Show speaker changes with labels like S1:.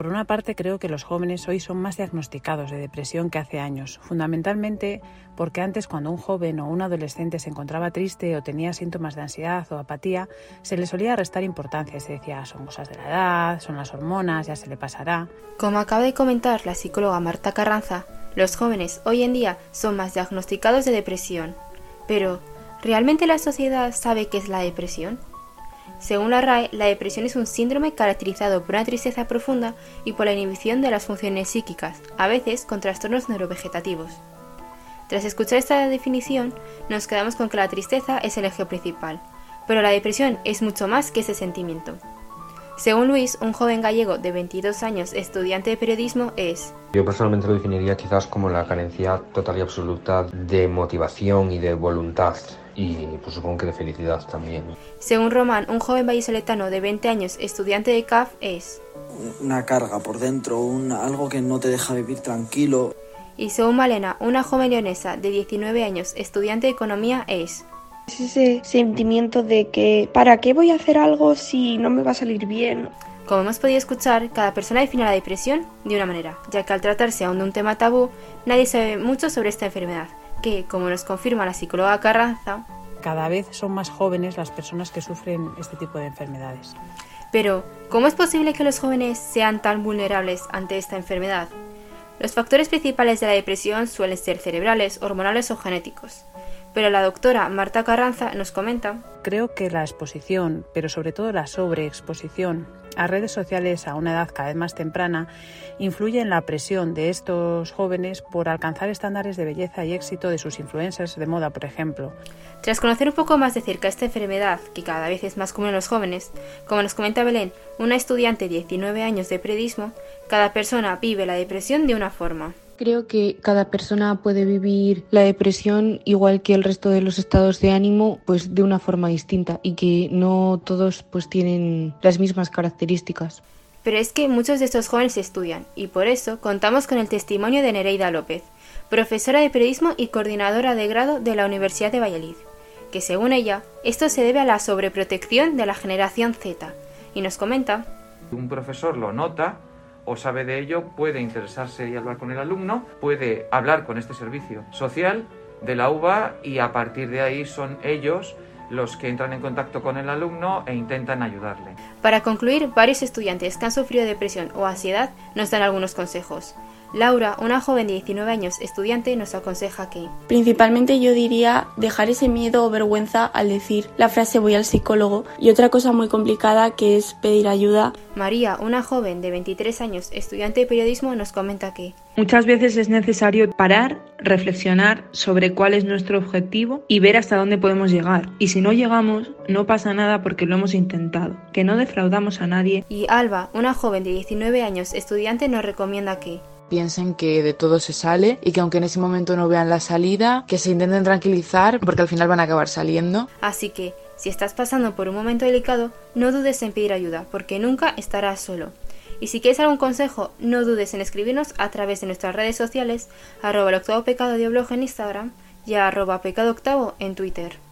S1: Por una parte, creo que los jóvenes hoy son más diagnosticados de depresión que hace años, fundamentalmente porque antes cuando un joven o un adolescente se encontraba triste o tenía síntomas de ansiedad o apatía, se le solía restar importancia. Se decía, son cosas de la edad, son las hormonas, ya se le pasará.
S2: Como acaba de comentar la psicóloga Marta Carranza, los jóvenes hoy en día son más diagnosticados de depresión. Pero, ¿realmente la sociedad sabe qué es la depresión? Según la RAE, la depresión es un síndrome caracterizado por una tristeza profunda y por la inhibición de las funciones psíquicas, a veces con trastornos neurovegetativos. Tras escuchar esta definición, nos quedamos con que la tristeza es el eje principal, pero la depresión es mucho más que ese sentimiento. Según Luis, un joven gallego de 22 años, estudiante de periodismo, es...
S3: Yo personalmente lo definiría quizás como la carencia total y absoluta de motivación y de voluntad y pues supongo que de felicidad también.
S2: Según Román, un joven vallisoletano de 20 años, estudiante de CAF, es...
S4: Una carga por dentro, un, algo que no te deja vivir tranquilo.
S2: Y según Malena, una joven leonesa de 19 años, estudiante de economía, es...
S5: Es ese sentimiento de que ¿para qué voy a hacer algo si no me va a salir bien?
S2: Como hemos podido escuchar, cada persona define la depresión de una manera, ya que al tratarse aún de un tema tabú, nadie sabe mucho sobre esta enfermedad, que, como nos confirma la psicóloga Carranza,
S1: cada vez son más jóvenes las personas que sufren este tipo de enfermedades.
S2: Pero, ¿cómo es posible que los jóvenes sean tan vulnerables ante esta enfermedad? Los factores principales de la depresión suelen ser cerebrales, hormonales o genéticos. Pero la doctora Marta Carranza nos comenta.
S1: Creo que la exposición, pero sobre todo la sobreexposición a redes sociales a una edad cada vez más temprana, influye en la presión de estos jóvenes por alcanzar estándares de belleza y éxito de sus influencers de moda, por ejemplo.
S2: Tras conocer un poco más de cerca esta enfermedad, que cada vez es más común en los jóvenes, como nos comenta Belén, una estudiante de 19 años de periodismo, cada persona vive la depresión de una forma.
S6: Creo que cada persona puede vivir la depresión igual que el resto de los estados de ánimo, pues de una forma distinta y que no todos pues tienen las mismas características.
S2: Pero es que muchos de estos jóvenes estudian y por eso contamos con el testimonio de Nereida López, profesora de periodismo y coordinadora de grado de la Universidad de Valladolid, que según ella, esto se debe a la sobreprotección de la generación Z, y nos comenta.
S7: Un profesor lo nota o sabe de ello, puede interesarse y hablar con el alumno, puede hablar con este servicio social de la UBA y a partir de ahí son ellos los que entran en contacto con el alumno e intentan ayudarle.
S2: Para concluir, varios estudiantes que han sufrido depresión o ansiedad nos dan algunos consejos. Laura, una joven de 19 años estudiante, nos aconseja que
S8: Principalmente yo diría dejar ese miedo o vergüenza al decir la frase voy al psicólogo y otra cosa muy complicada que es pedir ayuda.
S2: María, una joven de 23 años estudiante de periodismo, nos comenta que
S9: Muchas veces es necesario parar, reflexionar sobre cuál es nuestro objetivo y ver hasta dónde podemos llegar. Y si no llegamos, no pasa nada porque lo hemos intentado, que no defraudamos a nadie.
S2: Y Alba, una joven de 19 años estudiante, nos recomienda que
S10: piensen que de todo se sale y que aunque en ese momento no vean la salida, que se intenten tranquilizar porque al final van a acabar saliendo.
S2: Así que, si estás pasando por un momento delicado, no dudes en pedir ayuda porque nunca estarás solo. Y si quieres algún consejo, no dudes en escribirnos a través de nuestras redes sociales, arroba el octavo pecado de en Instagram y arroba pecado octavo en Twitter.